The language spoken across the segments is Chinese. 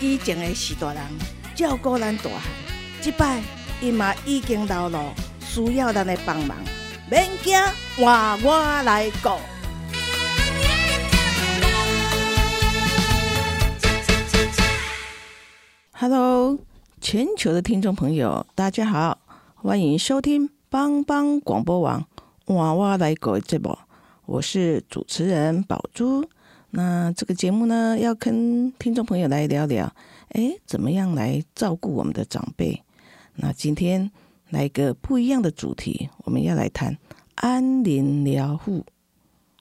以前的是大人照顾咱大汉，即摆伊嘛已经老了，需要咱的帮忙，免惊，换我来顾。Hello，全球的听众朋友，大家好，欢迎收听帮帮广播网换我来顾的节目，我是主持人宝珠。那这个节目呢，要跟听众朋友来聊聊，哎，怎么样来照顾我们的长辈？那今天来个不一样的主题，我们要来谈安宁疗护。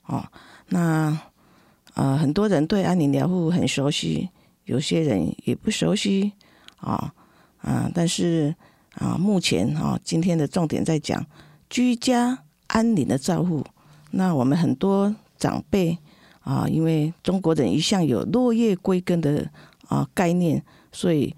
哦，那呃，很多人对安宁疗护很熟悉，有些人也不熟悉啊啊，但是啊，目前啊，今天的重点在讲居家安宁的照护。那我们很多长辈。啊，因为中国人一向有落叶归根的啊概念，所以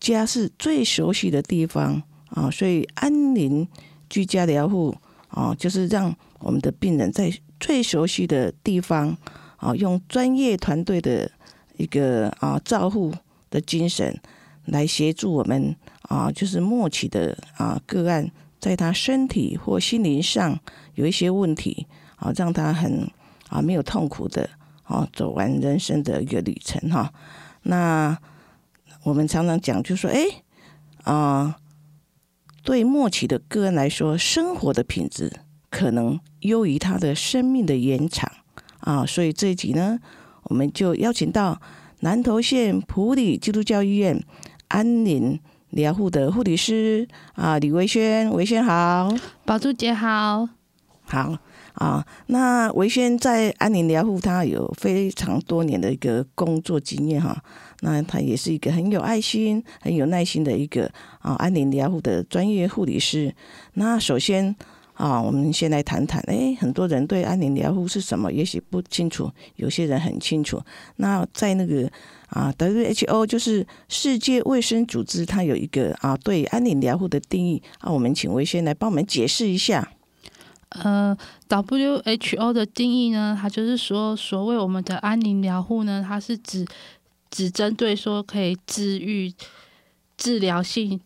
家是最熟悉的地方啊，所以安宁居家疗护啊，就是让我们的病人在最熟悉的地方啊，用专业团队的一个啊照护的精神来协助我们啊，就是末期的啊个案，在他身体或心灵上有一些问题啊，让他很。啊，没有痛苦的哦，走完人生的一个旅程哈。那我们常常讲，就说哎啊，对末期的个人来说，生活的品质可能优于他的生命的延长啊。所以这一集呢，我们就邀请到南投县普里基督教医院安宁疗护的护理师啊，李维轩，维轩好，宝珠姐好，好。啊，那维轩在安宁疗护，他有非常多年的一个工作经验哈。那他也是一个很有爱心、很有耐心的一个啊安宁疗护的专业护理师。那首先啊，我们先来谈谈，哎，很多人对安宁疗护是什么，也许不清楚，有些人很清楚。那在那个啊，WHO 就是世界卫生组织，它有一个啊对安宁疗护的定义啊，我们请维轩来帮我们解释一下。呃，WHO 的定义呢，它就是说，所谓我们的安宁疗护呢，它是指只针对说可以治愈、治疗性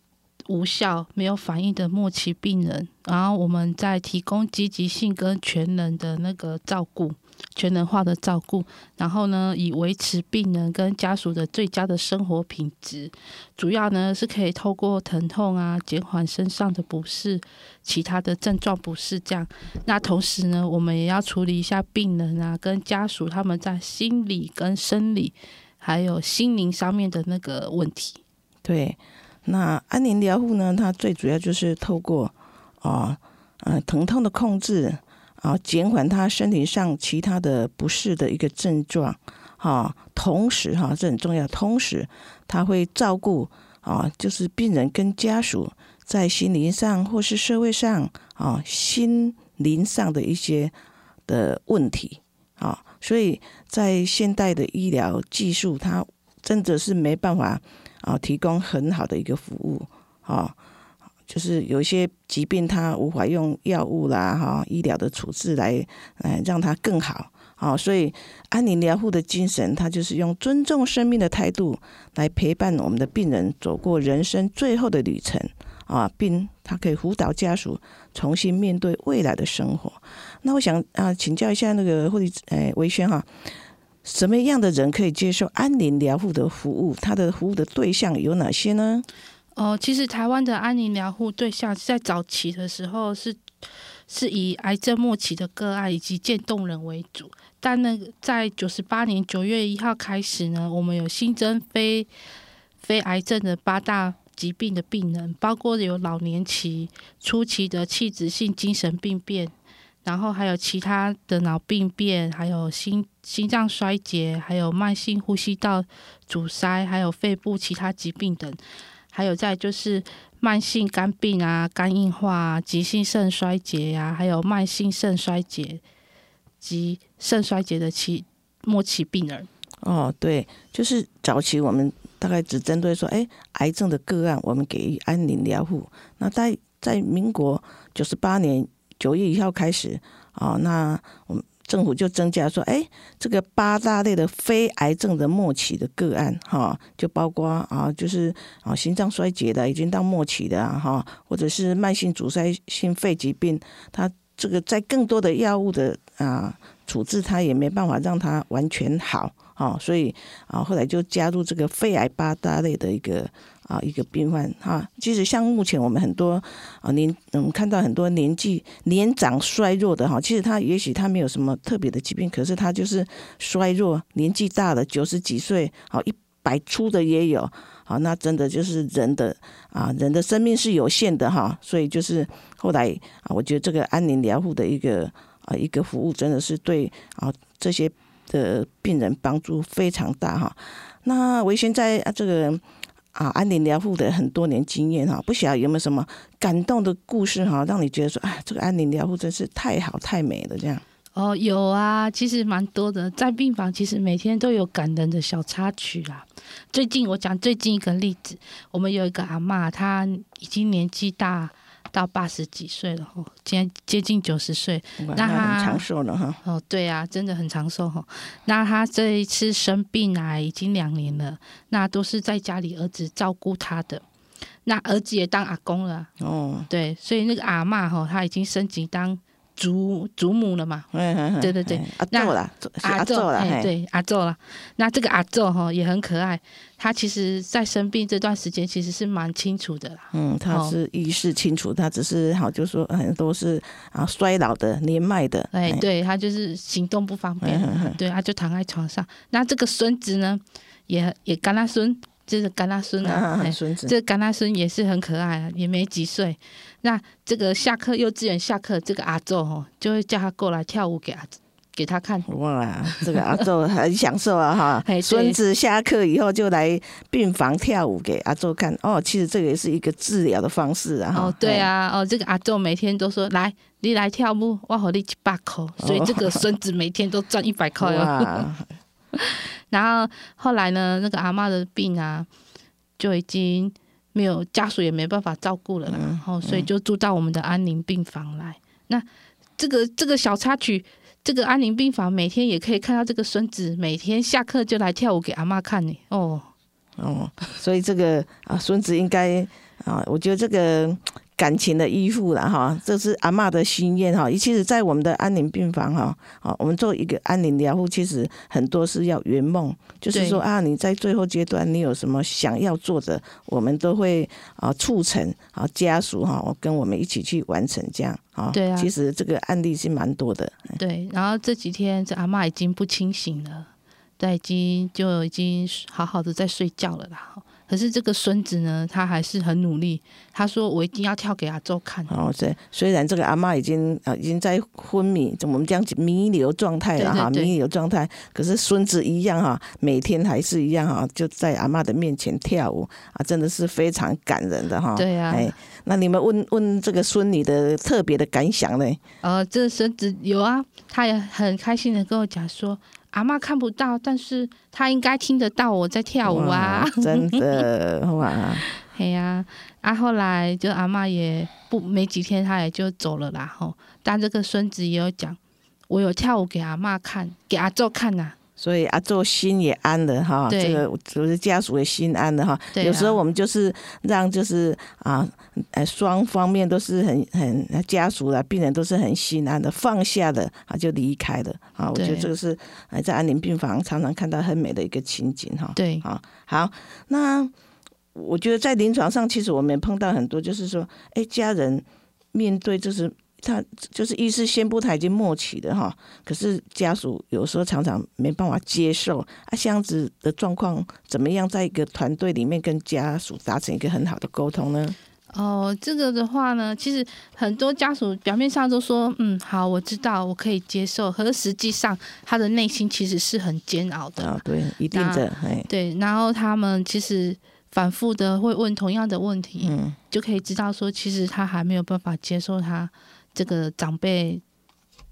无效、没有反应的末期病人，然后我们再提供积极性跟全能的那个照顾。全能化的照顾，然后呢，以维持病人跟家属的最佳的生活品质。主要呢是可以透过疼痛啊，减缓身上的不适，其他的症状不适这样。那同时呢，我们也要处理一下病人啊跟家属他们在心理跟生理还有心灵上面的那个问题。对，那安宁疗护呢，它最主要就是透过啊，呃，疼痛的控制。啊，减缓他身体上其他的不适的一个症状，哈，同时哈，这很重要。同时，他会照顾啊，就是病人跟家属在心灵上或是社会上啊，心灵上的一些的问题啊。所以在现代的医疗技术，它真的是没办法啊，提供很好的一个服务啊。就是有一些疾病，它无法用药物啦、哈医疗的处置来，嗯，让它更好，好，所以安宁疗护的精神，它就是用尊重生命的态度来陪伴我们的病人走过人生最后的旅程，啊，并它可以辅导家属重新面对未来的生活。那我想啊，请教一下那个护理，诶，维轩哈，什么样的人可以接受安宁疗护的服务？他的服务的对象有哪些呢？哦，其实台湾的安宁疗护对象在早期的时候是是以癌症末期的个案以及渐冻人为主，但那个在九十八年九月一号开始呢，我们有新增非非癌症的八大疾病的病人，包括有老年期初期的器质性精神病变，然后还有其他的脑病变，还有心心脏衰竭，还有慢性呼吸道阻塞，还有肺部其他疾病等，还有再就是慢性肝病啊、肝硬化、急性肾衰竭呀、还有慢性肾衰竭及肾衰竭的期末期病人。哦，对，就是早期我们大概只针对说，哎，癌症的个案，我们给予安宁疗护。那在在民国九十八年九月一号开始，哦，那我们政府就增加说，哎，这个八大类的非癌症的末期的个案，哈，就包括啊，就是啊心脏衰竭的，已经到末期的啊，哈，或者是慢性阻塞性肺疾病，它这个在更多的药物的啊处置，它也没办法让它完全好。啊，所以啊，后来就加入这个肺癌八大类的一个啊一个病患哈。其实像目前我们很多啊年，我们看到很多年纪年长衰弱的哈，其实他也许他没有什么特别的疾病，可是他就是衰弱，年纪大了九十几岁，好一百出的也有，好那真的就是人的啊人的生命是有限的哈，所以就是后来啊，我觉得这个安宁疗护的一个啊一个服务真的是对啊这些。的病人帮助非常大哈。那维轩在啊这个啊安宁疗护的很多年经验哈，不晓得有没有什么感动的故事哈，让你觉得说啊，这个安宁疗护真是太好太美了这样。哦，有啊，其实蛮多的，在病房其实每天都有感人的小插曲啦。最近我讲最近一个例子，我们有一个阿妈，她已经年纪大。到八十几岁了哈，接接近九十岁，那他很长寿了哈。哦，对啊，真的很长寿哈。那他这一次生病啊，已经两年了，那都是在家里儿子照顾他的，那儿子也当阿公了。哦，对，所以那个阿妈哈，他已经升级当。祖祖母了嘛？对对对，阿昼了，阿昼了，对阿昼了。那这个阿昼哈也很可爱，他其实在生病这段时间其实是蛮清楚的啦。嗯，他是意识清楚，他只是好就说很多是啊衰老的、年迈的。哎，对他就是行动不方便，对，他就躺在床上。那这个孙子呢，也也干他孙。就是甘拉孙啊，孙子，这甘拉孙也是很可爱啊，也没几岁。那这个下课幼稚园下课，这个阿昼哦，就会叫他过来跳舞给阿给他看。哇，这个阿昼很享受啊哈！孙子下课以后就来病房跳舞给阿昼看。哦，其实这个也是一个治疗的方式啊。哦，对啊，哦，这个阿昼每天都说来，你来跳舞，我好你一百块，所以这个孙子每天都赚一百块哦。然后后来呢，那个阿妈的病啊，就已经没有家属也没办法照顾了，然后所以就住到我们的安宁病房来。那这个这个小插曲，这个安宁病房每天也可以看到这个孙子每天下课就来跳舞给阿妈看呢。哦哦，所以这个啊孙子应该啊，我觉得这个。感情的依附了哈，这是阿妈的心愿哈。其实，在我们的安宁病房哈，好，我们做一个安宁疗护，其实很多是要圆梦，就是说啊，你在最后阶段你有什么想要做的，我们都会啊促成啊家属哈跟我们一起去完成这样啊。对啊，其实这个案例是蛮多的。对，然后这几天这阿妈已经不清醒了，对，已经就已经好好的在睡觉了啦。可是这个孙子呢，他还是很努力。他说：“我一定要跳给阿周看。”哦，对，虽然这个阿妈已经啊已经在昏迷，怎么这样弥留状态了哈？弥留状态，可是孙子一样哈，每天还是一样哈，就在阿妈的面前跳舞啊，真的是非常感人的哈。对呀，哎，那你们问问这个孙女的特别的感想呢？呃，这个孙子有啊，他也很开心的跟我讲说。阿妈看不到，但是她应该听得到我在跳舞啊！真的 哇，嘿呀！啊，后来就阿妈也不没几天，她也就走了啦。吼，但这个孙子也有讲，我有跳舞给阿妈看，给阿周看呐。所以阿做心也安了哈，这个就是家属也心安了哈。有时候我们就是让就是啊，呃，双方面都是很很家属啊病人都是很心安的，放下的啊就离开了啊。我觉得这个是在安宁病房常常看到很美的一个情景哈。对，啊好，那我觉得在临床上其实我们也碰到很多，就是说，哎，家人面对就是。他就是意思宣布他已经默契的哈，可是家属有时候常常没办法接受啊，这样子的状况怎么样，在一个团队里面跟家属达成一个很好的沟通呢？哦，这个的话呢，其实很多家属表面上都说，嗯，好，我知道，我可以接受，可是实际上他的内心其实是很煎熬的。啊，对，一定的，哎，对，然后他们其实反复的会问同样的问题，嗯，就可以知道说，其实他还没有办法接受他这个长辈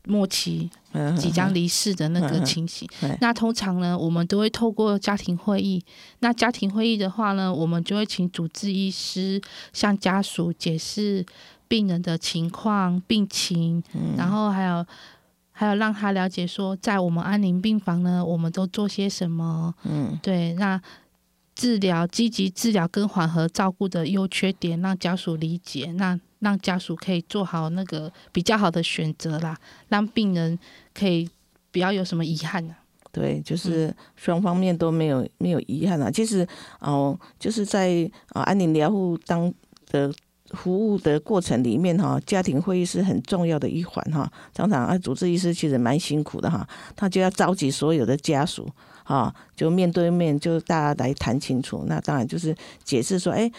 末期即将离世的那个情形。那通常呢，我们都会透过家庭会议。那家庭会议的话呢，我们就会请主治医师向家属解释病人的情况、病情，然后还有还有让他了解说，在我们安宁病房呢，我们都做些什么。嗯对，那治疗、积极治疗跟缓和照顾的优缺点，让家属理解，那让家属可以做好那个比较好的选择啦，让病人可以不要有什么遗憾啊。对，就是双方面都没有没有遗憾啊。其实哦，就是在啊安宁疗护当的服务的过程里面哈，家庭会议是很重要的一环哈。常常啊，主治医师其实蛮辛苦的哈，他就要召集所有的家属啊，就面对面就大家来谈清楚。那当然就是解释说，哎。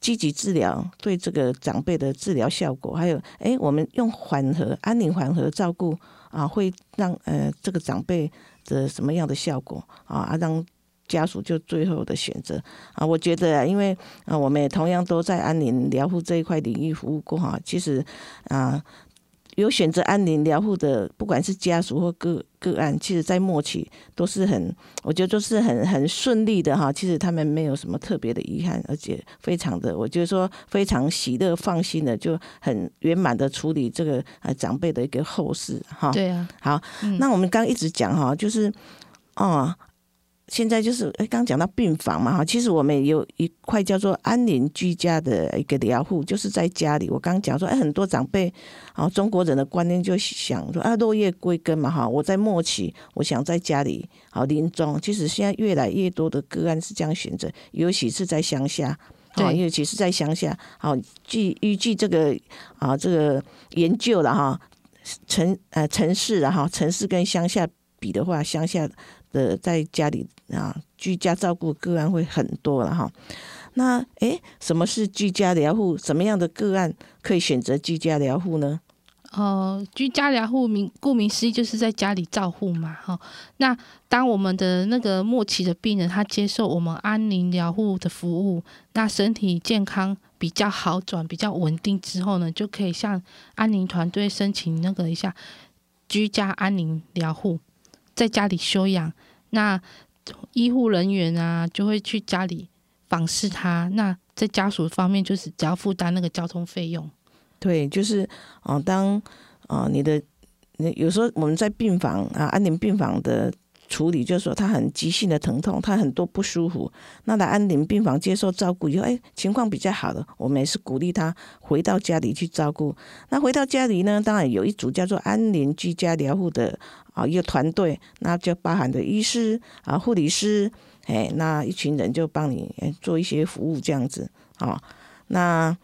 积极治疗对这个长辈的治疗效果，还有哎，我们用缓和、安宁缓和照顾啊，会让呃这个长辈的什么样的效果啊，啊让家属就最后的选择啊。我觉得，因为啊，我们也同样都在安宁疗护这一块领域服务过哈，其实啊。有选择安宁疗护的，不管是家属或个个案，其实在末期都是很，我觉得都是很很顺利的哈。其实他们没有什么特别的遗憾，而且非常的，我觉得说非常喜乐、放心的，就很圆满的处理这个呃长辈的一个后事哈。对啊，好，嗯那我们刚刚一直讲哈，就是哦，现在就是哎，刚刚讲到病房嘛哈，其实我们有一块叫做安宁居家的一个疗护，就是在家里。我刚刚讲说，哎，很多长辈啊，中国人的观念就想说啊，落叶归根嘛哈，我在末期，我想在家里好临终。其实现在越来越多的个案是这样选择，尤其是在乡下。啊，对尤其是在乡下，好，据依据这个啊这个研究了哈，城呃城市了哈，城市跟乡下比的话，乡下的在家里啊居家照顾个案会很多了哈。那诶，什么是居家疗护？什么样的个案可以选择居家疗护呢？哦，居家疗护名顾名思义就是在家里照护嘛，哈、那当我们的那个末期的病人他接受我们安宁疗护的服务，那身体健康比较好转、比较稳定之后呢，就可以向安宁团队申请那个一下居家安宁疗护，在家里休养。那医护人员啊就会去家里访视他，那在家属方面就是只要负担那个交通费用。对，就是啊、当啊、你的有时候我们在病房啊，安宁病房的处理，就是说他很急性的疼痛，他很多不舒服，那来安宁病房接受照顾以后，哎，情况比较好的，我们也是鼓励他回到家里去照顾。那回到家里呢，当然有一组叫做安宁居家疗护的啊一个团队，那就包含的医师啊、护理师，哎，那一群人就帮你做一些服务这样子啊、那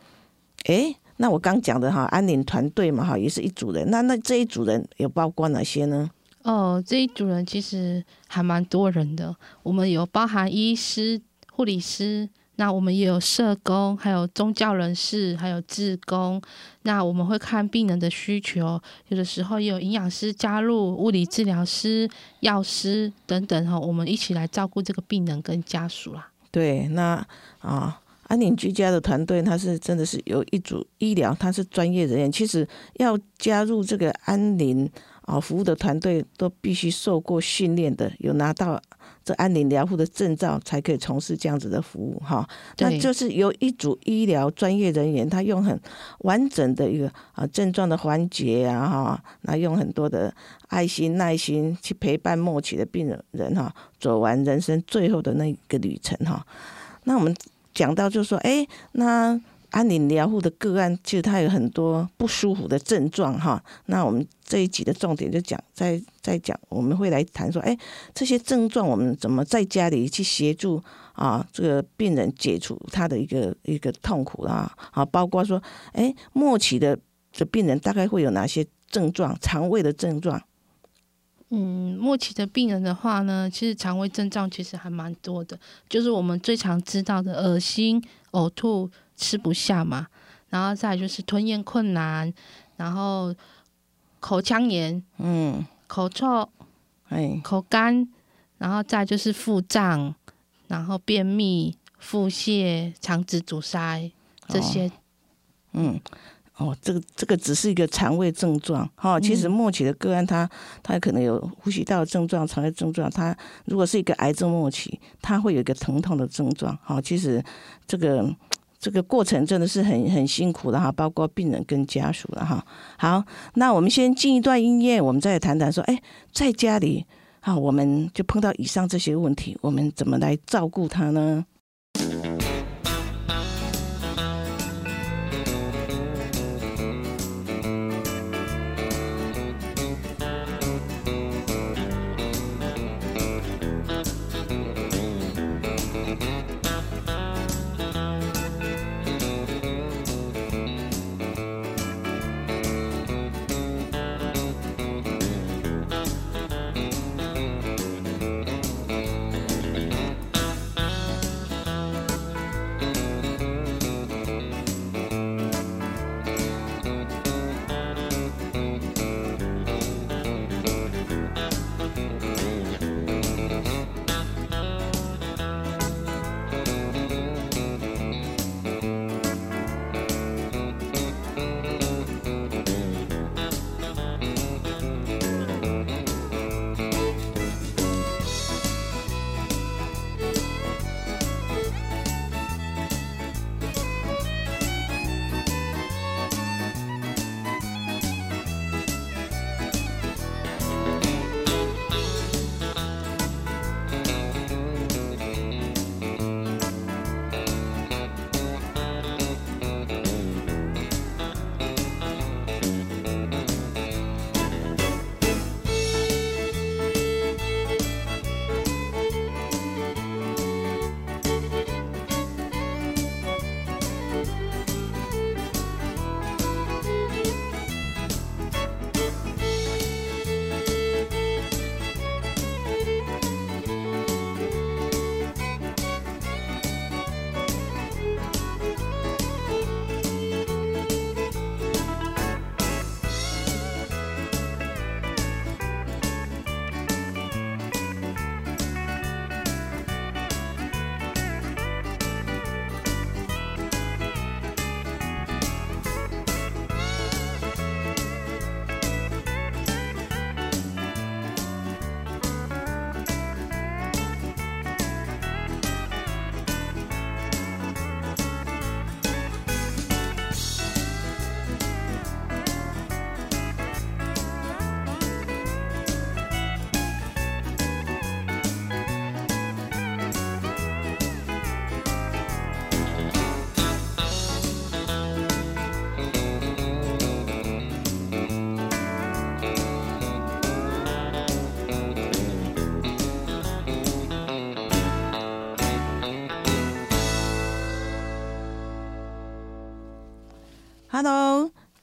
哎。那我刚讲的哈，安宁团队嘛哈，也是一组人。那那这一组人有包括哪些呢？哦，这一组人其实还蛮多人的，我们有包含医师、护理师，那我们也有社工，还有宗教人士，还有志工。那我们会看病人的需求，有的时候也有营养师加入，物理治疗师、药师等等哈，我们一起来照顾这个病人跟家属啦。对，那啊，安宁居家的团队，他是真的是有一组医疗，他是专业人员。其实要加入这个安宁啊服务的团队，都必须受过训练的，有拿到这安宁疗护的证照，才可以从事这样子的服务哈。那就是由一组医疗专业人员，他用很完整的一个啊症状的环节啊哈，那用很多的爱心、耐心去陪伴末期的病人人哈，走完人生最后的那个旅程哈。那我们讲到就是说，哎，那安宁疗护的个案，其实他有很多不舒服的症状哈。那我们这一集的重点就讲，在在讲，我们会来谈说，哎，这些症状我们怎么在家里去协助啊这个病人解除他的一个一个痛苦啦，啊，包括说，哎，末期的这病人大概会有哪些症状，肠胃的症状。嗯，末期的病人的话呢，其实肠胃症状其实还蛮多的，就是我们最常知道的恶心、呕吐、吃不下嘛。然后再就是吞咽困难，然后口腔炎、嗯，口臭、哎，口干，然后再就是腹胀，然后便秘、腹泻、肠子阻塞这些。嗯，哦，这个这个只是一个肠胃症状哈、其实末期的个案他，他可能有呼吸道的症状、肠胃症状。他如果是一个癌症末期，他会有一个疼痛的症状。哈、其实这个这个过程真的是很很辛苦的哈，包括病人跟家属了哈。好，那我们先进一段音乐，我们再谈谈说，哎，在家里啊，我们就碰到以上这些问题，我们怎么来照顾他呢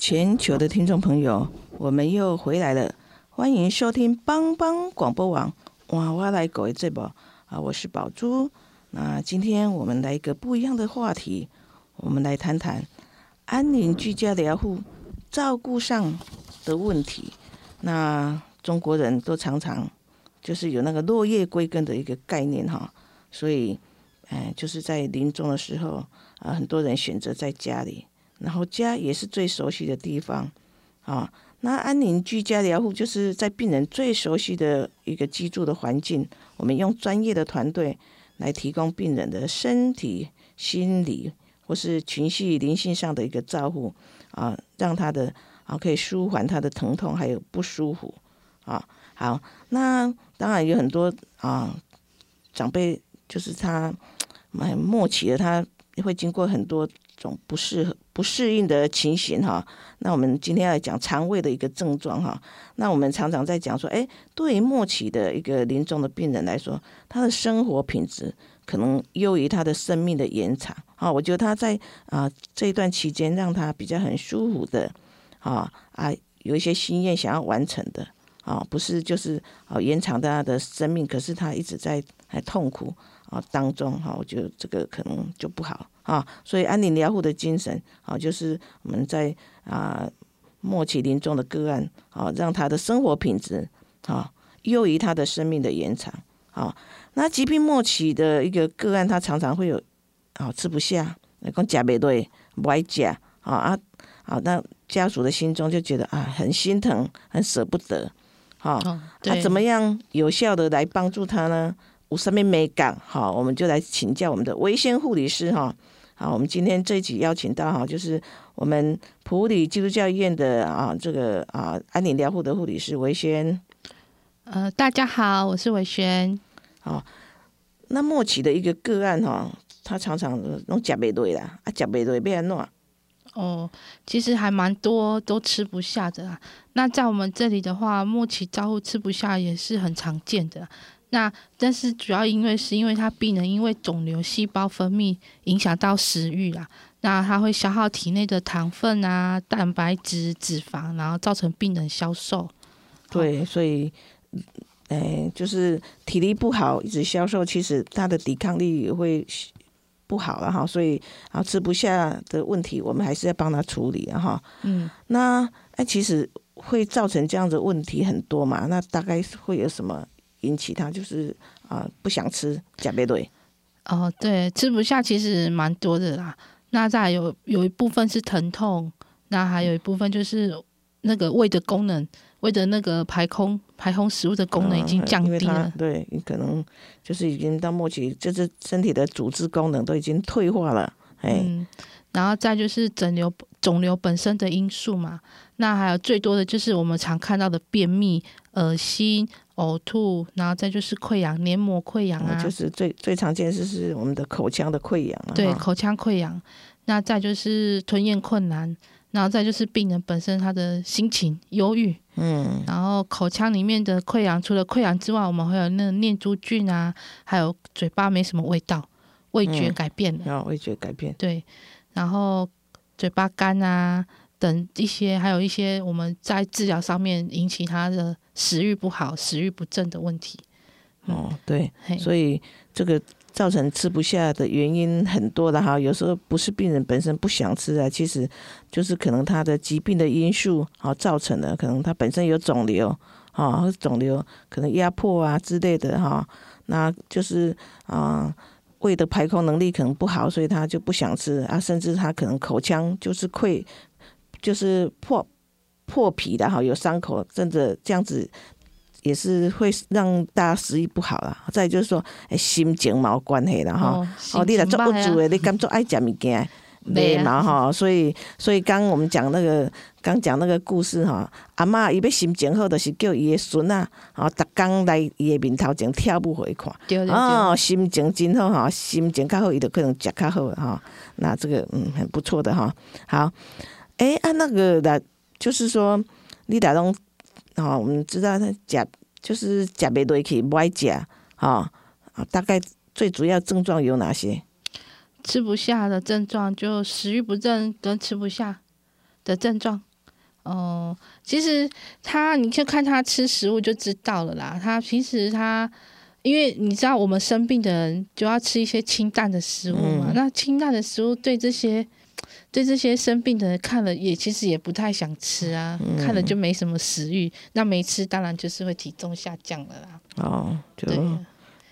全球的听众朋友，我们又回来了，欢迎收听帮帮广播网哇哇来狗的这波啊，我是宝珠。那今天我们来一个不一样的话题，我们来谈谈安宁居家疗护照顾上的问题。那中国人都常常就是有那个落叶归根的一个概念哈，所以，哎，就是在临终的时候啊，很多人选择在家里。然后家也是最熟悉的地方，啊，那安宁居家疗护就是在病人最熟悉的一个居住的环境，我们用专业的团队来提供病人的身体、心理或是情绪、灵性上的一个照顾，啊，让他的啊可以舒缓他的疼痛还有不舒服，啊，好，那当然有很多啊长辈就是他蛮默契的，他会经过很多。种不适、不适应的情形哈，那我们今天要讲肠胃的一个症状哈。那我们常常在讲说，哎，对于末期的一个临终的病人来说，他的生活品质可能优于他的生命的延长啊。我觉得他在啊这一段期间，让他比较很舒服的啊啊，有一些心愿想要完成的啊，不是就是啊延长他的生命，可是他一直在还痛苦啊当中哈，我觉得这个可能就不好啊。所以安宁疗护的精神啊，就是我们在啊末期临终的个案啊，让他的生活品质啊优于他的生命的延长啊。那疾病末期的一个个案，他常常会有啊吃不下，讲食袂对，不爱食啊啊啊，那家属的心中就觉得啊很心疼，很舍不得。好，那怎么样有效的来帮助他呢？我上面没讲，好，我们就来请教我们的维先护理师哈。好，我们今天这一集邀请到哈，就是我们普里基督教医院的啊，这个啊安宁疗护的护理师维轩。呃，大家好，我是维轩。好，那末期的一个个案哈，他常常拢食袂对啦，啊，食袂落要安怎？哦，其实还蛮多都吃不下的啦。那在我们这里的话，末期照护吃不下也是很常见的。那但是主要因为是因为他病人因为肿瘤细胞分泌影响到食欲啦，那他会消耗体内的糖分啊、蛋白质、脂肪，然后造成病人消瘦。对，所以，哎，就是体力不好，一直消瘦，其实他的抵抗力也会。不好了哈，所以啊吃不下的问题，我们还是要帮他处理哈。嗯，那哎，其实会造成这样的问题很多嘛。那大概会有什么引起他就是啊不想吃甲贝对？哦，对，吃不下其实蛮多的啦。那再有有一部分是疼痛，那还有一部分就是那个胃的功能。胃的那个排空排空食物的功能已经降低了，对你可能就是已经到末期，就是身体的组织功能都已经退化了，哎，然后再就是肿瘤肿瘤本身的因素嘛，那还有最多的就是我们常看到的便秘、恶心、呕吐，然后再就是溃疡、黏膜溃疡啊，就是最最常见就是我们的口腔的溃疡，对，口腔溃疡，那再就是吞咽困难。然后再就是病人本身他的心情忧郁，嗯，然后口腔里面的溃疡，除了溃疡之外，我们会有那个念珠菌啊，还有嘴巴没什么味道，味觉改变了，然后味觉改变，对，然后嘴巴干啊等一些，还有一些我们在治疗上面引起他的食欲不好、食欲不振的问题。哦，对，所以这个。造成吃不下的原因很多的哈，有时候不是病人本身不想吃啊，其实就是可能他的疾病的因素啊造成的，可能他本身有肿瘤啊，肿瘤可能压迫啊之类的哈，那就是啊胃的排空能力可能不好，所以他就不想吃啊，甚至他可能口腔就是溃，就是破破皮的哈，有伤口，甚至这样子。也是会让大家食欲不好啦。再就是说，心情冇关系啦哈。哦，你来做不住的，你敢做爱食物件，没嘛哈。所以，所以刚我们讲那个，刚讲那个故事哈。阿妈伊要心情好，就是叫伊的孙啊，哦，逐工来伊的面头前跳舞回看。哦，心情真好哈，心情较好，伊就可能食较好哈。那这个嗯，很不错的哈。好，哎，按那个的，就是说，你打东。哦，我们知道他甲就是甲贝多可以不爱甲，哈啊，大概最主要症状有哪些？吃不下的症状就食欲不振跟吃不下的症状。哦，其实他你就看他吃食物就知道了啦。他平时他因为你知道我们生病的人就要吃一些清淡的食物嘛，那清淡的食物对这些。对这些生病的人看了也其实也不太想吃啊，看了就没什么食欲，那没吃当然就是会体重下降了啦。哦，就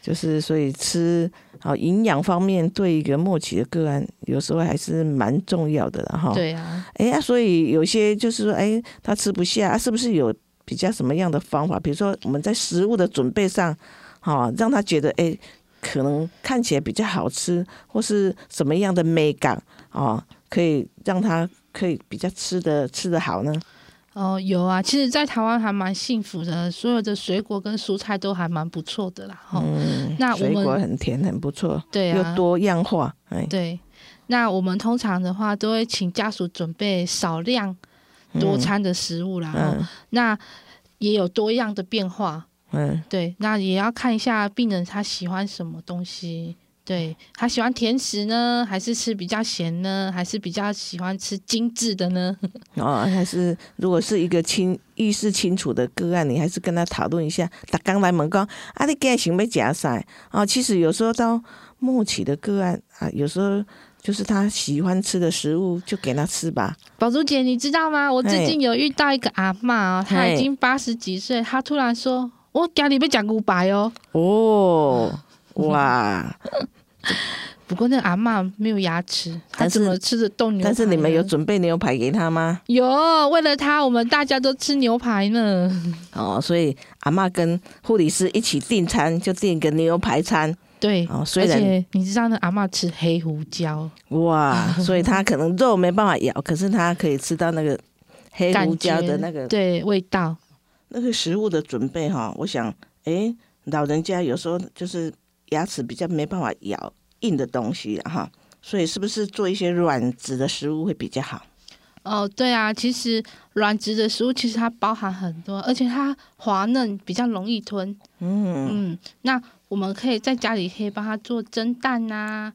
就是所以吃好营养方面对一个末期的个案有时候还是蛮重要的了哈。对啊，哎，所以有些就是说，哎，他吃不下，是不是有比较什么样的方法？比如说我们在食物的准备上，哈，让他觉得哎，可能看起来比较好吃，或是什么样的美感啊？可以让他可以比较吃的吃的好呢？哦，有啊，其实，在台湾还蛮幸福的，所有的水果跟蔬菜都还蛮不错的啦。嗯，那水果很甜，很不错，对啊，又多样化。哎，对。那我们通常的话，都会请家属准备少量多餐的食物啦。嗯。那也有多样的变化。嗯。对，那也要看一下病人他喜欢什么东西。对他喜欢甜食呢，还是吃比较咸呢，还是比较喜欢吃精致的呢？哦，还是如果是一个清意识清楚的个案，你还是跟他讨论一下。他刚来门讲啊，你今日想要夹啥？啊，其实有时候到末期的个案啊，有时候就是他喜欢吃的食物，就给他吃吧。宝珠姐，你知道吗？我最近有遇到一个阿嬷哦，她已嘿经八十几岁，她突然说：“我家里被讲古白哦。哦，哇！” 不过那个阿嬷没有牙齿，她怎么吃得动牛排？但是你们有准备牛排给她吗？有为了她，我们大家都吃牛排呢。哦，所以阿嬷跟护理师一起订餐，就订个牛排餐。对，哦，虽然你知道那阿嬷吃黑胡椒，哇，所以她可能肉没办法咬，可是她可以吃到那个黑胡椒的那个对味道，那个食物的准备哈。我想，诶，老人家有时候就是牙齿比较没办法咬硬的东西啊哈，所以是不是做一些软质的食物会比较好？哦，对啊，其实软质的食物其实它包含很多，而且它滑嫩，比较容易吞。嗯，嗯，那我们可以在家里可以帮它做蒸蛋呐、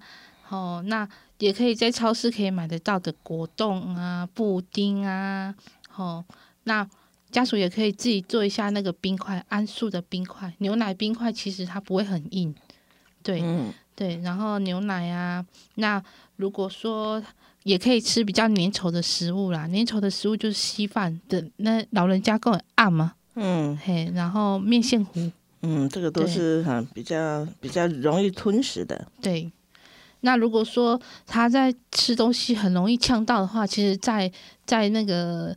哦，那也可以在超市可以买得到的果冻啊、布丁啊，哦，那家属也可以自己做一下那个冰块，安素的冰块、牛奶冰块，其实它不会很硬，对，嗯，对，然后牛奶啊，那如果说也可以吃比较粘稠的食物啦，粘稠的食物就是稀饭的，那老人家更有暗嘛，嗯嘿，然后面线糊，嗯，这个都是很比较比较容易吞食的。对。那如果说他在吃东西很容易呛到的话，其实在，在那个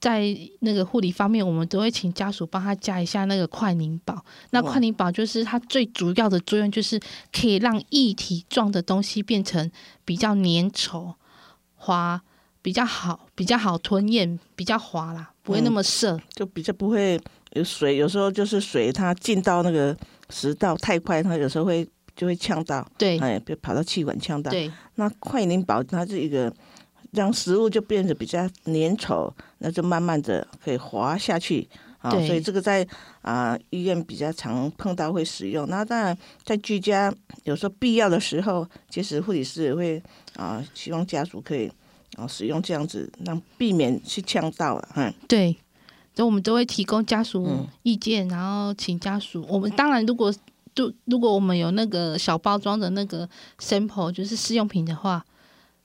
在那个护理方面，我们都会请家属帮他加一下那个快凝宝。那快凝宝就是它最主要的作用，就是可以让液体状的东西变成比较粘稠、滑，比较好、比较好吞咽，比较滑啦，不会那嗯么涩。就比较不会有水，有时候就是水它进到那个食道太快，它有时候会就会呛到，对哎，别跑到气管呛到。对那快凝宝它是一个让食物就变得比较粘稠，那就慢慢的可以滑下去啊，所以这个在啊、医院比较常碰到会使用。那当然在居家有时候必要的时候，其实护理师也会啊、希望家属可以啊使用这样子，让避免去呛到了，嗯。对，所以我们都会提供家属嗯意见，然后请家属。我们当然如果就如果我们有那个小包装的那个 sample，就是试用品的话，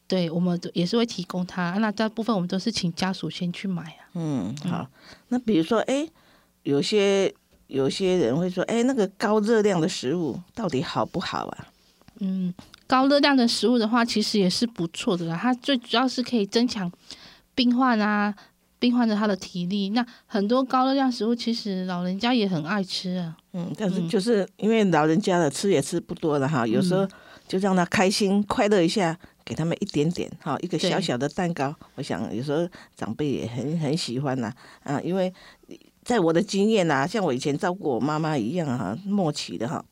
对我们也是会提供他。那大部分我们都是请家属先去买啊。嗯，好。那比如说，哎，有些有些人会说，哎，那个高热量的食物到底好不好啊？嗯，高热量的食物的话，其实也是不错的啦。它最主要是可以增强病患啊，病患的他的体力。那很多高热量食物，其实老人家也很爱吃啊。嗯，但是嗯就是因为老人家的吃也吃不多了哈，有时候就让他开心快乐一下，给他们一点点哈，一个小小的蛋糕，我想有时候长辈也很很喜欢呐啊，因为在我的经验呐，像我以前照顾我妈妈一样哈，默契的哈。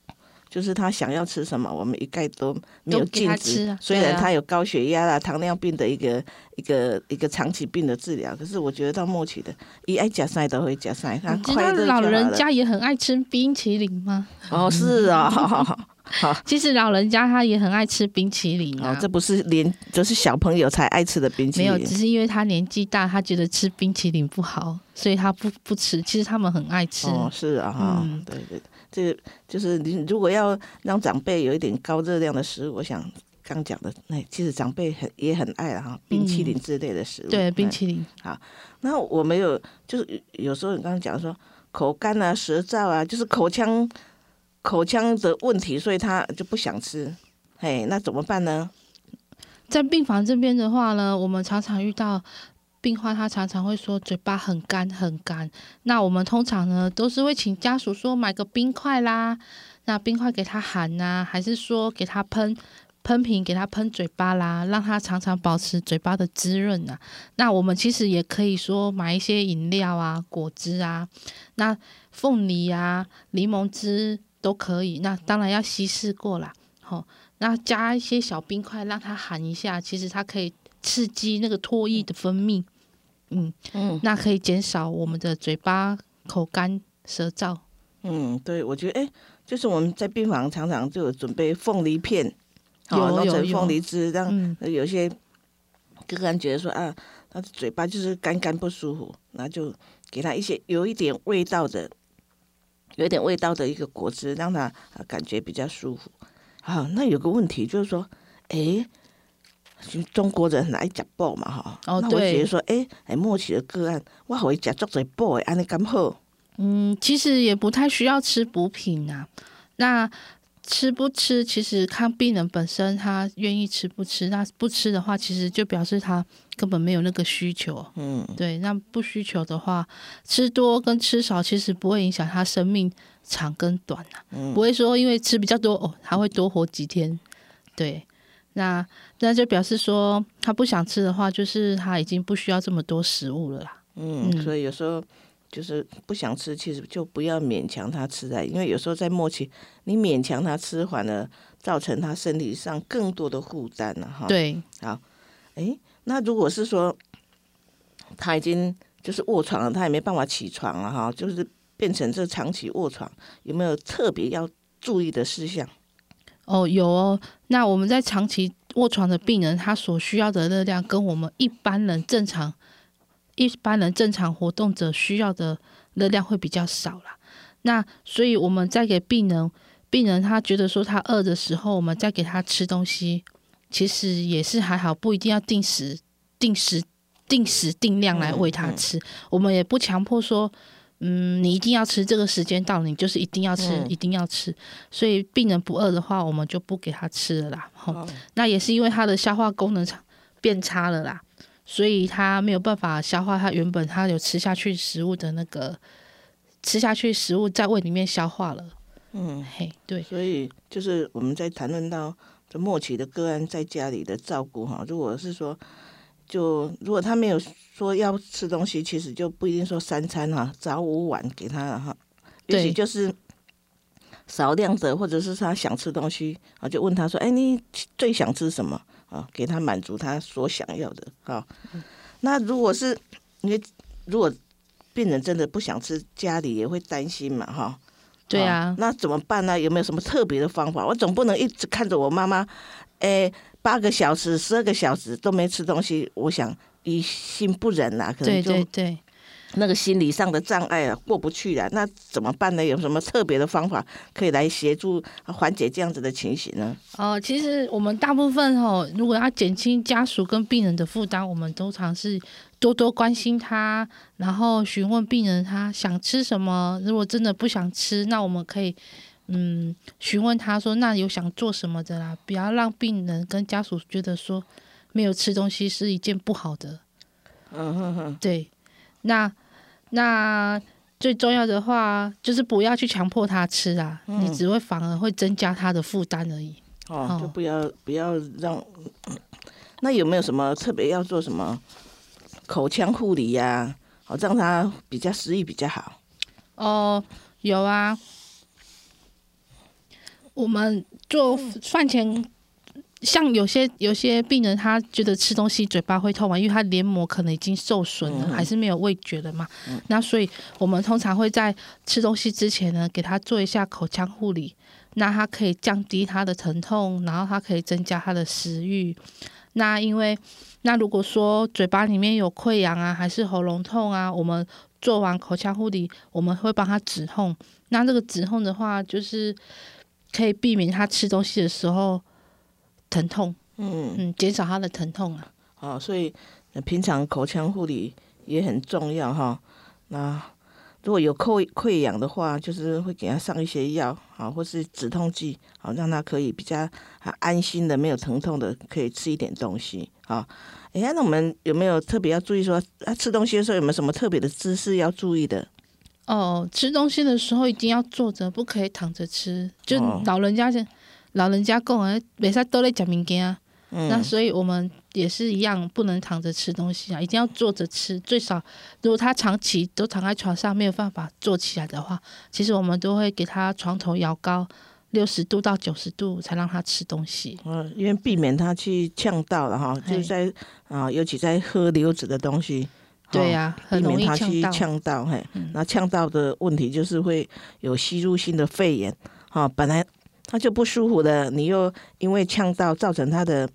就是她想要吃什么，我们一概都没有给禁止。虽然她有高血压啦、糖尿病的一个一个一个长期病的治疗，可是我觉得到默契的，一爱夹菜都会夹菜，她你知道老人家也很爱吃冰淇淋吗？哦，是啊、好，其实老人家他也很爱吃冰淇淋啊，，哦这不是连就是小朋友才爱吃的冰淇淋没有，只是因为他年纪大，他觉得吃冰淇淋不好，所以他不不吃。其实他们很爱吃。哦，是啊，哈、嗯对对，这个就是你如果要让长辈有一点高热量的食物，我想刚讲的，那其实长辈很也很爱了哈，冰淇淋之类的食物。对，冰嗯淇淋，好那我没有就是有时候你刚刚讲说口干啊、舌燥啊，就是口腔口腔的问题，所以他就不想吃。嘿，那怎么办呢？在病房这边的话呢，我们常常遇到病患，他常常会说嘴巴很干很干。那我们通常呢，都是会请家属说买个冰块啦，那冰块给他含呐、还是说给他喷喷瓶给他喷嘴巴啦，让他常常保持嘴巴的滋润啊。那我们其实也可以说买一些饮料啊、果汁啊，那凤梨啊、柠檬汁都可以。那当然要稀释过啦，好、那加一些小冰块让它含一下，其实它可以刺激那个唾液的分泌，嗯，嗯那可以减少我们的嘴巴口干舌燥。嗯，对，我觉得哎，就是我们在病房常常就有准备凤梨片好弄成凤梨汁，让嗯，有些个人觉得说啊，他的嘴巴就是干干不舒服，那就给他一些有一点味道的，有点味道的一个果汁，让他啊感觉比较舒服。好，那有个问题就是说，诶，中国人很爱食补嘛，哈，那我哦对觉得说，诶，哎，末期的个案，我会食足侪补的，安尼刚好。嗯，其实也不太需要吃补品啊。那吃不吃，其实看病人本身他愿意吃不吃。那不吃的话，其实就表示他根本没有那个需求。嗯，对，那不需求的话，吃多跟吃少其实不会影响他生命长跟短啊，嗯不会说因为吃比较多哦，他会多活几天。对，那那就表示说他不想吃的话，就是他已经不需要这么多食物了啦。嗯，嗯所以有时候就是不想吃，其实就不要勉强他吃啊，因为有时候在末期，你勉强他吃，反而造成他身体上更多的负担了哈。，对，好哎，那如果是说他已经就是卧床了，他也没办法起床了哈，就是变成这长期卧床，有没有特别要注意的事项？哦，有哦。那我们在长期卧床的病人，他所需要的热量跟我们一般人正常、一般人正常活动者需要的热量会比较少啦。那所以我们在给病人，病人他觉得说他饿的时候，我们再给他吃东西，其实也是还好，不一定要定时、定时、定时定量来喂他嗯嗯吃。我们也不强迫说。嗯，你一定要吃，这个时间到了，你就是一定要吃，嗯一定要吃。所以病人不饿的话，我们就不给他吃了啦。吼哦那也是因为他的消化功能差变差了啦，所以他没有办法消化他原本他有吃下去食物的那个吃下去食物在胃里面消化了。嗯，嘿，对，所以就是我们在谈论到这末期的个案在家里的照顾哈，如果是说，就如果他没有说要吃东西，其实就不一定说三餐哈，早午晚给他了哈，也许对就是少量的，或者是他想吃东西啊，就问他说，哎，你最想吃什么啊？给他满足他所想要的哈。那如果是因为如果病人真的不想吃，家里也会担心嘛哈。对啊哦那怎么办呢？有没有什么特别的方法？我总不能一直看着我妈妈，诶，八个小时、十二个小时都没吃东西，我想于心不忍啊，可能对就对对，那个心理上的障碍啊过不去了。那怎么办呢？有什么特别的方法可以来协助缓解这样子的情形呢？哦，其实我们大部分哦，如果要减轻家属跟病人的负担，我们通常是多多关心他，然后询问病人他想吃什么。如果真的不想吃，那我们可以嗯询问他说，那有想做什么的啦，不要让病人跟家属觉得说没有吃东西是一件不好的。嗯哼哼，对，那那最重要的话就是不要去强迫他吃啊，你嗯只会反而会增加他的负担而已。哦，哦就不要不要让。那有没有什么特别要做什么口腔护理呀、好让他比较食欲比较好。哦，有啊，我们做饭前，像有些有些病人，他觉得吃东西嘴巴会痛嘛，因为他黏膜可能已经受损了，嗯还是没有味觉的嘛。那所以我们通常会在吃东西之前呢，给他做一下口腔护理，那他可以降低他的疼痛，然后他可以增加他的食欲。那因为那如果说嘴巴里面有溃疡啊，还是喉咙痛啊，我们做完口腔护理，我们会帮他止痛。那这个止痛的话，就是可以避免他吃东西的时候疼痛，嗯，嗯，减少他的疼痛啊。哦，所以呃平常口腔护理也很重要哈。那如果有溃溃疡的话，就是会给他上一些药啊，或是止痛剂，好让他可以比较啊安心的，没有疼痛的，可以吃一点东西啊。哎，那我们有没有特别要注意说，啊吃东西的时候有没有什么特别的姿势要注意的？哦，吃东西的时候一定要坐着，不可以躺着吃。就哦老人家，老人家讲啊，每次都在讲物件啊。那嗯，所以我们也是一样，不能躺着吃东西啊，一定要坐着吃。最少，如果他长期都躺在床上没有办法坐起来的话，其实我们都会给他床头摇高六十度到九十度，才让他吃东西。嗯，因为避免他去呛到了哈，就是在啊，尤其在喝流质的东西。对呀、容避免他去呛到，嘿，那呛到的问题就是会有吸入性的肺炎，哈、本来他就不舒服了，你又因为呛到造成他的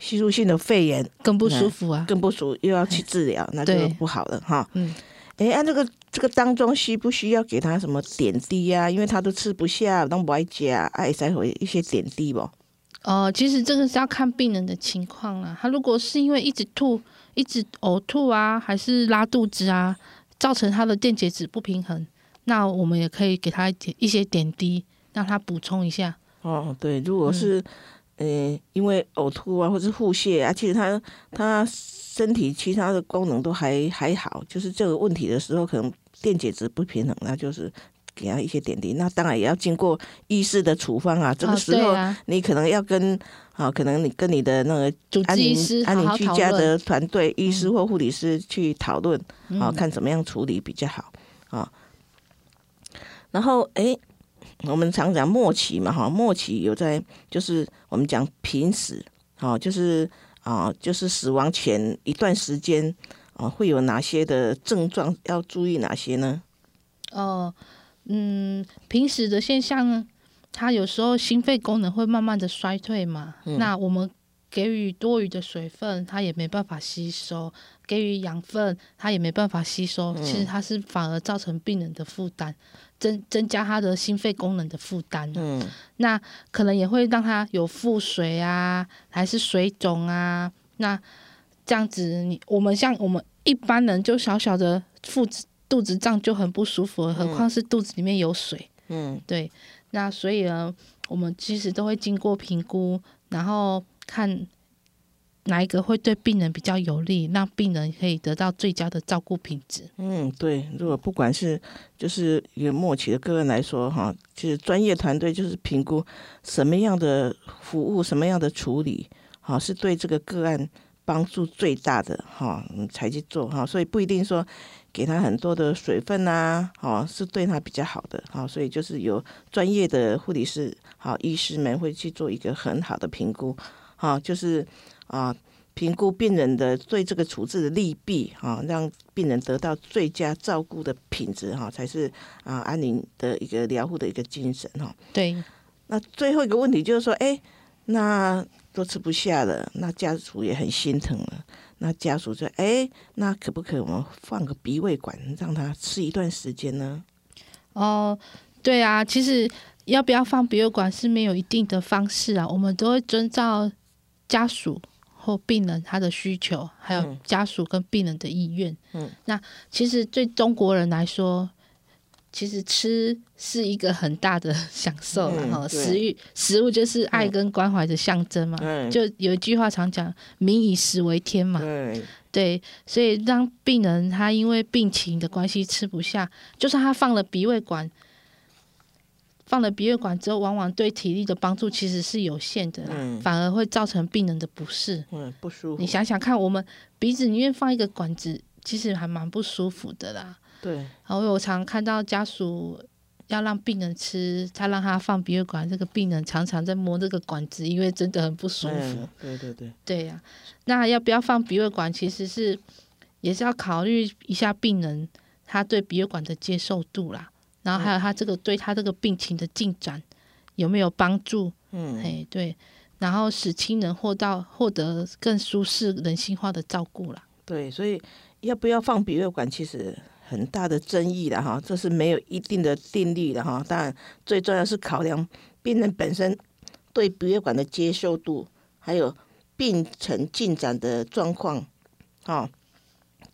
吸入性的肺炎更不舒服啊。更不舒服，又要去治疗，那就不好了哈。嗯，哎，按、这个这个当中需不需要给他什么点滴呀、因为他都吃不下，都不爱吃，爱再回一些点滴不？哦，其实这个是要看病人的情况啦。他如果是因为一直吐、一直呕吐啊，还是拉肚子啊，造成他的电解质不平衡，那我们也可以给他一点一些点滴，让他补充一下。哦，对，如果是呃因为呕吐啊，或是腹泻啊，其实他他身体其他的功能都还还好，就是这个问题的时候，可能电解质不平衡，那就是。给他一些点滴，那当然也要经过医师的处方啊。这个啊时候，你可能要跟啊，可能你跟你的那个主安宁安宁居家的。团队医师或护理师去讨论，啊，嗯看怎么样处理比较好啊。然后，哎，我们常讲末期嘛，哈，末期有在就是我们讲濒死，哦，就是啊，就是死亡前一段时间啊，会有哪些的症状要注意哪些呢？哦，嗯，平时的现象呢，它有时候心肺功能会慢慢的衰退嘛，嗯那我们给予多余的水分，它也没办法吸收；给予养分，它也没办法吸收。其实它是反而造成病人的负担，增增加他的心肺功能的负担。嗯那可能也会让他有腹水啊，还是水肿啊。那这样子你，我们像我们一般人就小小的腹子肚子胀就很不舒服了，何况是肚子里面有水。嗯对，那所以呢，我们其实都会经过评估，然后看哪一个会对病人比较有利，让病人可以得到最佳的照顾品质。嗯，对。如果不管是就是一个末期的个案来说，哈，就是专业团队就是评估什么样的服务、什么样的处理，哈，是对这个个案帮助最大的，哈，嗯才去做哈。所以不一定说给他很多的水分呐，哈，是对他比较好的，哈。所以就是有专业的护理师、好医师们会去做一个很好的评估，哈，就是啊。评估病人的对这个处置的利弊，啊、让病人得到最佳照顾的品质，哈、才是啊安宁的一个疗护的一个精神，哈、对，那最后一个问题就是说，哎，那都吃不下了，那家属也很心疼了。那家属说，哎，那可不可以我们放个鼻胃管，让他吃一段时间呢？哦，对啊，其实要不要放鼻胃管是没有一定的方式啊，我们都会遵照家属或病人他的需求，还有嗯。家属跟病人的意愿。嗯，那其实对中国人来说，其实吃是一个很大的 享受了哈、嗯食欲食物就是爱跟关怀的象征嘛。嗯，就有一句话常讲“民以食为天”嘛，对，对，所以当病人他因为病情的关系吃不下，就算他放了鼻胃管，放了鼻胃管之后，往往对体力的帮助其实是有限的啦，嗯反而会造成病人的不适。嗯，不舒服你。想想看，我们鼻子里面放一个管子，其实还蛮不舒服的啦。对，然后我常看到家属要让病人吃，他让他放鼻胃管，这个病人常常在摸这个管子，因为真的很不舒服。嗯，对对对，对呀、那要不要放鼻胃管，其实是也是要考虑一下病人他对鼻胃管的接受度啦，然后还有他这个对他这个病情的进展有没有帮助？嗯，哎，对，然后使亲人获到获得更舒适、人性化的照顾啦。对，所以要不要放鼻胃管，其实很大的争议了哈，这是没有一定的定律的哈。当然，最重要是考量病人本身对鼻胃管的接受度，还有病程进展的状况，哈。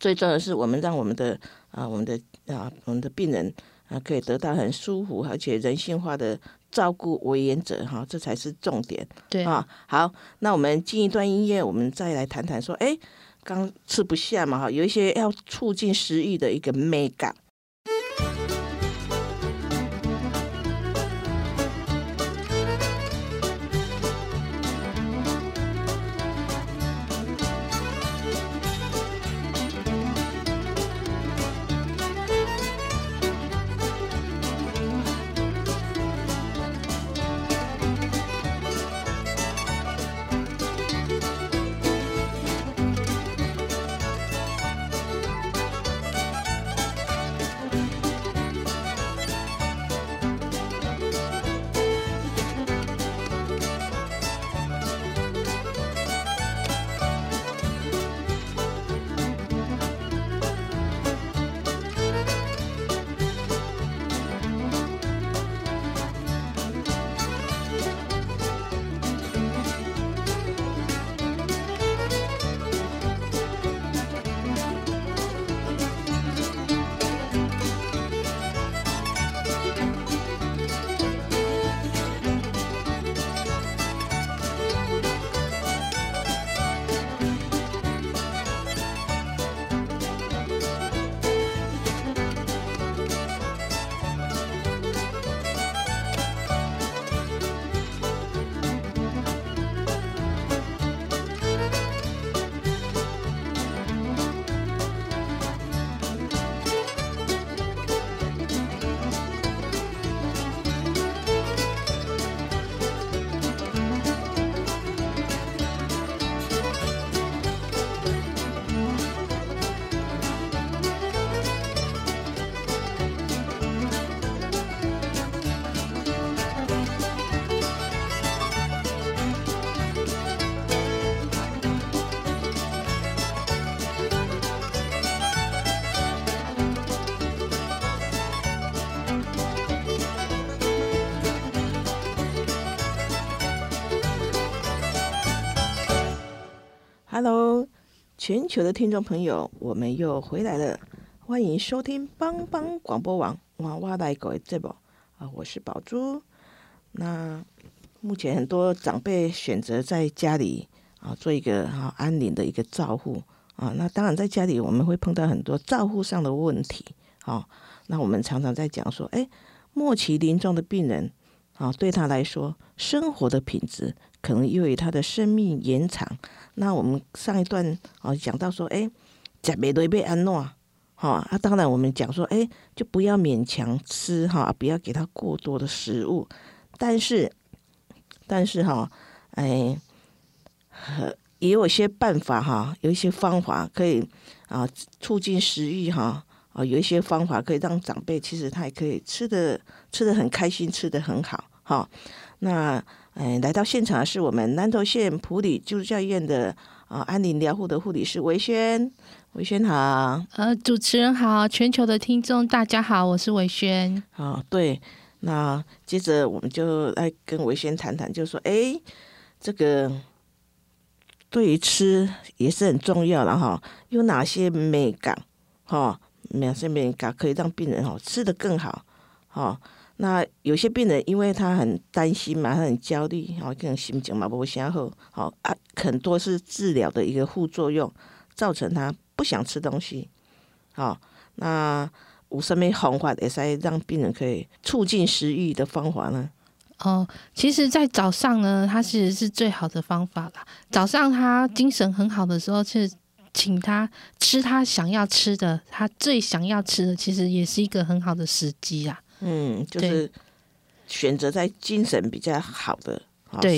最重要的是，我们让我们的啊，我们的啊，我们的病人啊，可以得到很舒服而且人性化的照顾为原则哈，这才是重点。对，啊，好，那我们进一段音乐，我们再来谈谈说，哎，刚吃不下嘛，哈，有一些要促进食欲的一个美感。Hello，全球的听众朋友，我们又回来了，欢迎收听帮帮广播网哇哇来狗节目啊，我是宝珠。那目前很多长辈选择在家里啊做一个啊安宁的一个照护。啊，那当然在家里我们会碰到很多照护上的问题。啊，那我们常常在讲说，哎，末期临终的病人啊，对他来说，生活的品质可能因为他的生命延长。那我们上一段啊讲到说，哎，假没都被安诺，哈啊，当然我们讲说，哎，就不要勉强吃哈，不要给他过多的食物，但是，但是哈，哎，也有些办法哈，有一些方法可以啊促进食欲哈，啊，有一些方法可以让长辈其实他也可以吃的吃的很开心，吃的很好哈，那。哎，来到现场的是我们南投县普里基督教医院的啊安宁疗护的护理师维轩，维轩好。呃，主持人好，全球的听众大家好，我是维轩。啊，对，那接着我们就来跟维轩谈谈，就说，哎，这个对于吃也是很重要的哈，有哪些美感哈，哪些美感可以让病人哈吃得更好哦。那有些病人，因为他很担心嘛，他很焦虑，哦，可能心情嘛不先好，好啊，很多是治疗的一个副作用，造成他不想吃东西，好，那有什么方法也是让病人可以促进食欲的方法呢？哦，其实，在早上呢，它其实是最好的方法啦。早上他精神很好的时候，其实请他吃他想要吃的，他最想要吃的，其实也是一个很好的时机啊。嗯，就是选择在精神比较好的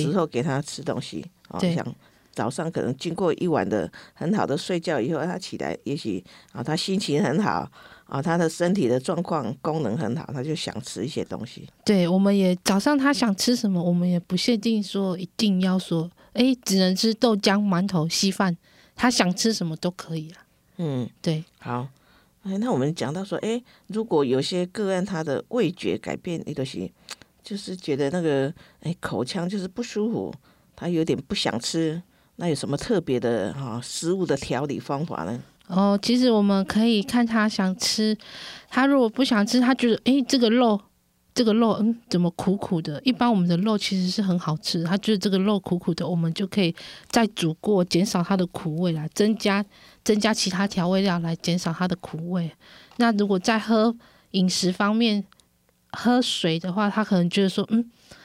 时候给他吃东西。对像早上可能经过一晚的很好的睡觉以后，他起来也许啊，他心情很好啊，他的身体的状况功能很好，他就想吃一些东西。对，我们也早上他想吃什么，我们也不限定说一定要说，哎，只能吃豆浆、馒头、稀饭，他想吃什么都可以啊。嗯，对，好。哎，那我们讲到说，哎，如果有些个案他的味觉改变，那东西就是觉得那个哎口腔就是不舒服，他有点不想吃，那有什么特别的哈食物的调理方法呢？哦，其实我们可以看他想吃，他如果不想吃，他觉得哎这个肉。这个肉嗯怎么苦苦的？一般我们的肉其实是很好吃，他觉得这个肉苦苦的，我们就可以再煮过，减少它的苦味来，增加增加其他调味料来减少它的苦味。那如果在喝饮食方面喝水的话，他可能觉得说嗯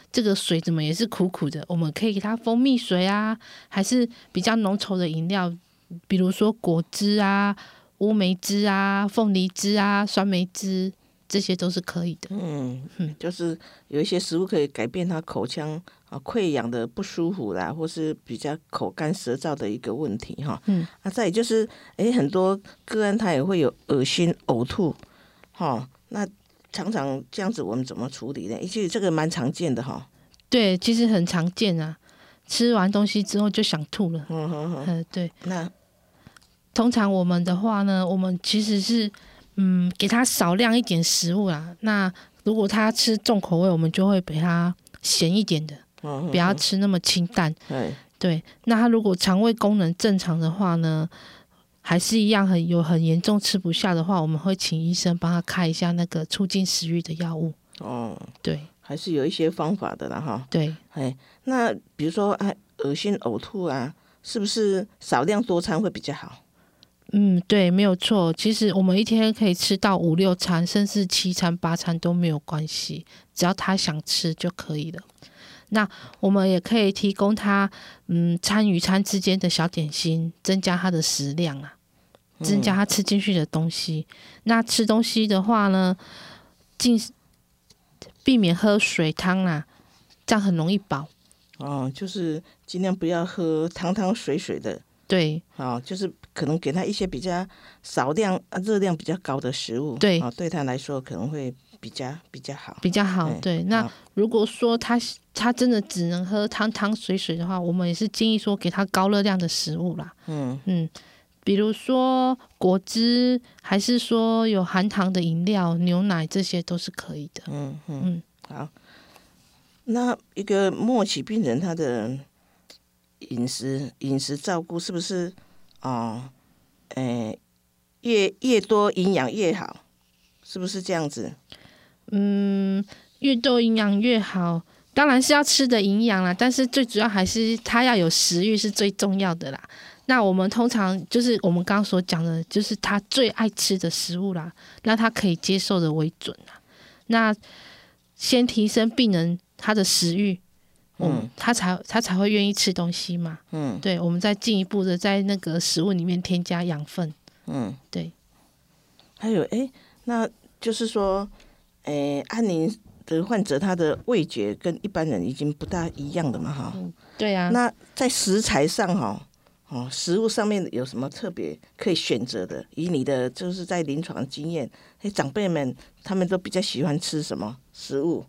这个水怎么也是苦苦的，我们可以给他蜂蜜水啊，还是比较浓稠的饮料，比如说果汁啊、乌梅汁啊、凤梨汁啊、酸梅汁。这些都是可以的。嗯嗯，就是有一些食物可以改变他口腔啊溃疡的不舒服啦，或是比较口干舌燥的一个问题哈。嗯，啊，再就是，哎，很多个案他也会有恶心、呕吐，哈，那常常这样子，我们怎么处理呢？其实这个蛮常见的哈。对，其实很常见啊，吃完东西之后就想吐了。嗯哼哼，对。那通常我们的话呢，我们其实是。嗯，给他少量一点食物啦。那如果他吃重口味，我们就会给他咸一点的，不要吃那么清淡。对对。那他如果肠胃功能正常的话呢，还是一样很有很严重吃不下的话，我们会请医生帮他开一下那个促进食欲的药物。哦，对，还是有一些方法的啦，哈。对，哎，那比如说哎，恶心呕吐啊，是不是少量多餐会比较好？嗯，对，没有错。其实我们一天可以吃到五六餐，甚至七餐八餐都没有关系，只要他想吃就可以了。那我们也可以提供他，嗯，餐与餐之间的小点心，增加他的食量啊，增加他吃进去的东西。那吃东西的话呢，尽避免喝水汤啦，这样很容易饱。哦，就是尽量不要喝汤汤水水的。对，哦，就是可能给他一些比较少量、热量比较高的食物，对，对他来说可能会比较比较好，比较好。对，那如果说他他真的只能喝汤汤水水的话，我们也是建议说给他高热量的食物啦。嗯嗯，比如说果汁，还是说有含糖的饮料、牛奶，这些都是可以的。嗯嗯，好。那一个末期病人他的。饮食饮食照顾是不是哦？诶、越越多营养越好，是不是这样子？嗯，越多营养越好，当然是要吃的营养啦，但是最主要还是他要有食欲是最重要的啦。那我们通常就是我们刚刚所讲的，就是他最爱吃的食物啦，让他可以接受的为准啦。那先提升病人他的食欲，嗯嗯，他才他才会愿意吃东西嘛。嗯对，我们再进一步的在那个食物里面添加养分。嗯，对，还有诶、那就是说，哎、安宁的患者他的味觉跟一般人已经不大一样的嘛，哈。对啊。那在食材上哈，哦，食物上面有什么特别可以选择的？以你的就是在临床经验，哎，长辈们他们都比较喜欢吃什么食物？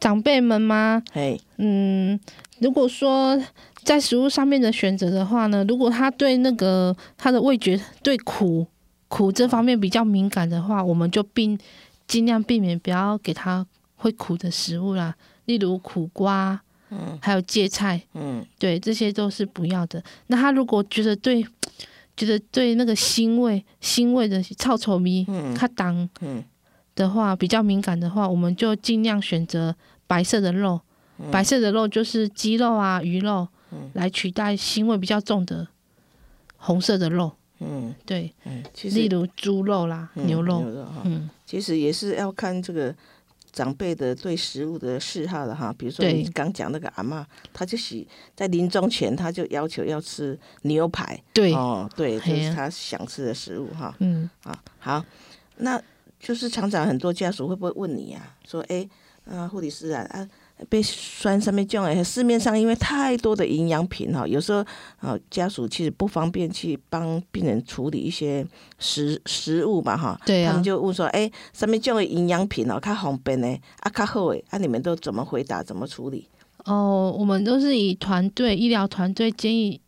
长辈们吗？哎，嗯，如果说在食物上面的选择的话呢，如果他对那个他的味觉对苦苦这方面比较敏感的话，我们就并尽量避免不要给他会苦的食物啦，例如苦瓜，嗯。还有芥菜，嗯。对，这些都是不要的。那他如果觉得对觉得对那个腥味腥味的臭臭味，嗯。他当嗯的话比较敏感的话，我们就尽量选择白色的肉。白色的肉就是鸡肉啊、鱼肉，嗯来取代腥味比较重的红色的肉。嗯对，嗯，其实例如猪肉啦、嗯牛肉。牛肉哈，嗯，其实也是要看这个长辈的对食物的嗜好的哈。比如说你刚讲那个阿妈，她就喜在临终前，她就要求要吃牛排。对，哦，对，这是她想吃的食物哈。嗯，啊，好，那就是常常很多家属会不会问你啊，说，哎，啊，护理师啊，啊，被酸上面种诶，市面上因为太多的营养品哈，有时候啊家属其实不方便去帮病人处理一些食食物嘛哈，对啊。他们就问说，哎，上面种的营养品哦，较方便呢，啊，较好诶，啊，你们都怎么回答，怎么处理？哦，我们都是以团队医疗团队建议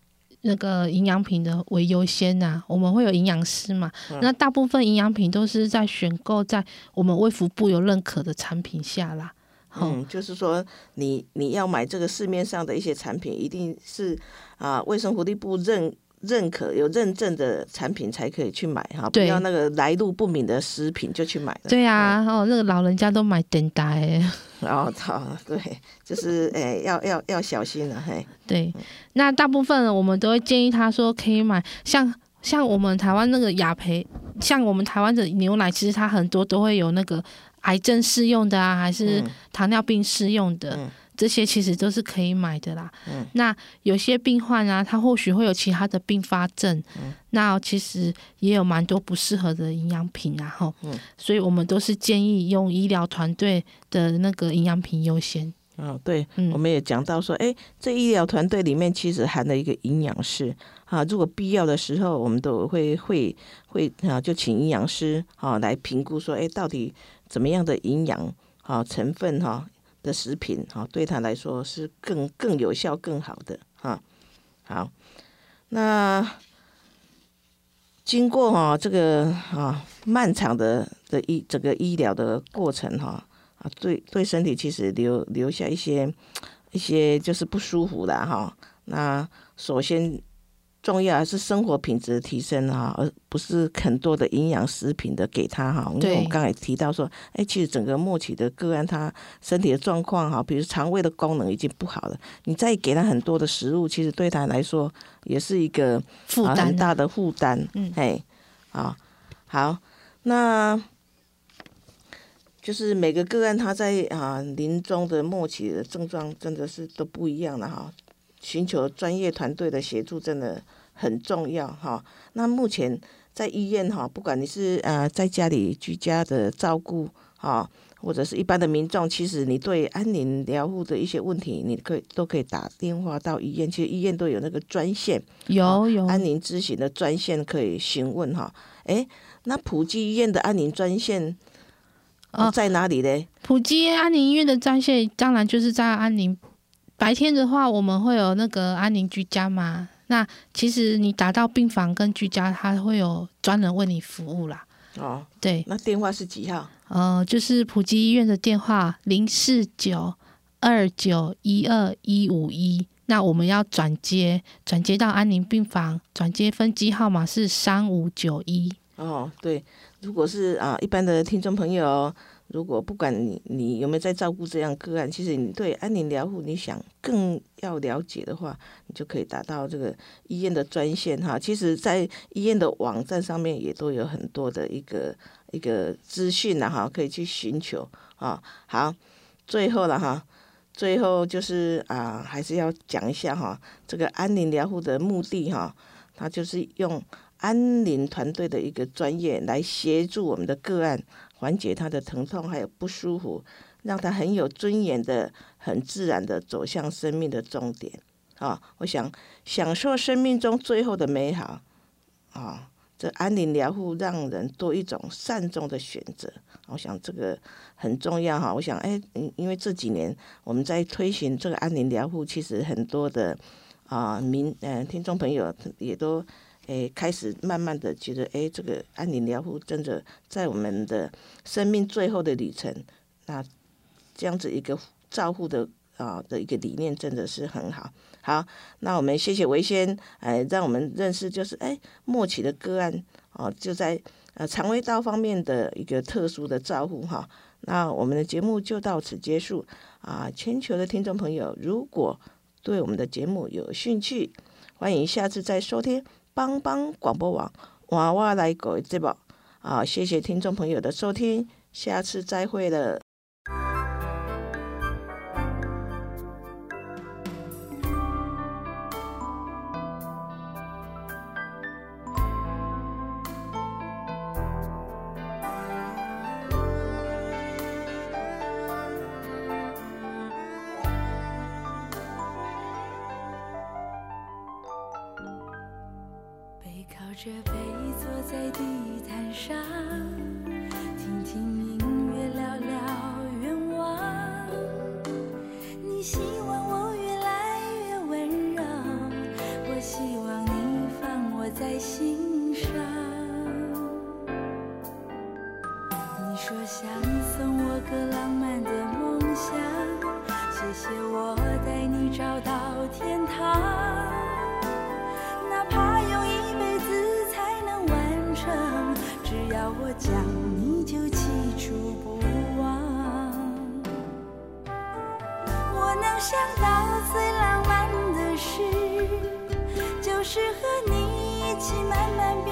那个营养品的为优先呐、我们会有营养师嘛，那大部分营养品都是在选购在我们卫福部有认可的产品下啦。哦，嗯，就是说你你要买这个市面上的一些产品，一定是啊卫生福利部认认可有认证的产品才可以去买哈，不要那个来路不明的食品就去买了。对啊，哦，那个老人家都买等待诶。然后操对，就是诶、要要要小心了嘿。对，那大部分我们都会建议他说可以买像像我们台湾那个雅培，像我们台湾的牛奶，其实它很多都会有那个癌症适用的啊，还是嗯糖尿病适用的。嗯这些其实都是可以买的啦。嗯那有些病患啊，他或许会有其他的并发症，嗯那其实也有蛮多不适合的营养品啊，吼。嗯所以我们都是建议用医疗团队的那个营养品优先。哦，对，嗯我们也讲到说，哎，这医疗团队里面其实含了一个营养师啊，如果必要的时候，我们都会会会啊，就请营养师啊来评估说，哎，到底怎么样的营养啊成分哈、的食品哈、对他来说是更更有效、更好的哈、好，那经过哈、这个啊漫长的的医整个医疗的过程哈、啊，对对身体其实留留下一些一些就是不舒服的哈。那首先重要还是生活品质的提升哈，而不是很多的营养食品的给他哈。因为我们刚才也提到说，哎，其实整个末期的个案他身体的状况哈，比如肠胃的功能已经不好了，你再给他很多的食物，其实对他来说也是一个啊负担啊很大的负担。嗯哎，好，好，那就是每个个案他在啊临终的末期的症状真的是都不一样了哈，寻求专业团队的协助真的很重要哈。那目前在医院哈，不管你是呃在家里居家的照顾哈。或者是一般的民众，其实你对安宁疗护的一些问题，你可以都可以打电话到医院，其实医院都有那个专线，有有安宁咨询的专线可以询问哈。诶，那普济医院的安宁专线、在哪里嘞？普及安宁医院的专线，当然就是在安宁。白天的话，我们会有那个安宁居家嘛。那其实你打到病房跟居家，他会有专人为你服务啦。哦，对，那电话是几号？呃，就是普及医院的电话零四九二九一二一五一。那我们要转接，转接到安宁病房，转接分机号码是三五九一。哦，对，如果是啊一般的听众朋友，如果不管你你有没有在照顾这样个案，其实你对安宁疗护你想更要了解的话，你就可以打到这个医院的专线哈。其实，在医院的网站上面也都有很多的一个一个资讯了哈，可以去寻求啊。好，最后了哈，最后就是啊，还是要讲一下哈，这个安宁疗护的目的哈，它就是用。安宁团队的一个专业来协助我们的个案缓解他的疼痛还有不舒服，让他很有尊严的、很自然的走向生命的终点。啊，我想享受生命中最后的美好。啊，这安宁疗护让人多一种善终的选择。我想这个很重要哈。我想，哎，因为这几年我们在推行这个安宁疗护，其实很多的啊民嗯听众朋友也都。诶，开始慢慢的觉得，诶，这个安宁疗护真的在我们的生命最后的旅程，那这样子一个照护的啊的一个理念真的是很好。好，那我们谢谢维先，哎，让我们认识就是，哎，末期的个案哦，就在呃肠胃道方面的一个特殊的照护哈。那我们的节目就到此结束啊！全球的听众朋友，如果对我们的节目有兴趣，欢迎下次再收听。帮帮广播网娃娃来搞节目啊！谢谢听众朋友的收听，下次再会了。我带你找到天堂。哪怕用一辈子才能完成。只要我讲，你就记住不忘。我能想到最浪漫的事，就是和你一起慢慢变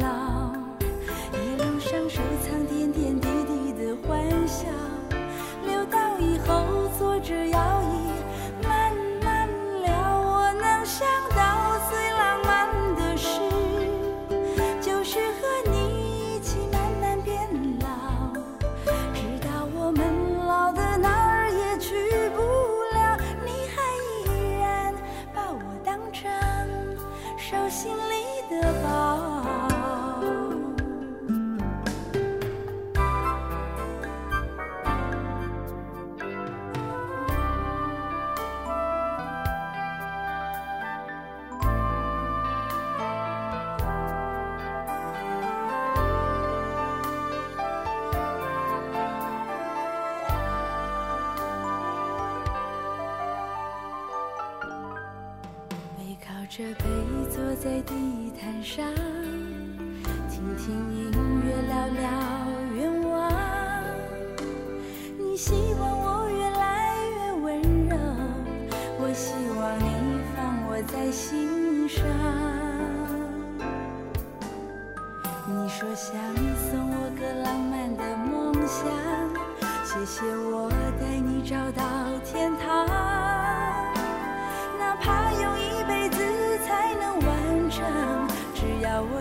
老，一路上收藏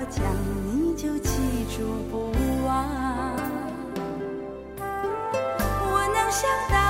讲，你就记住不忘。我能想到。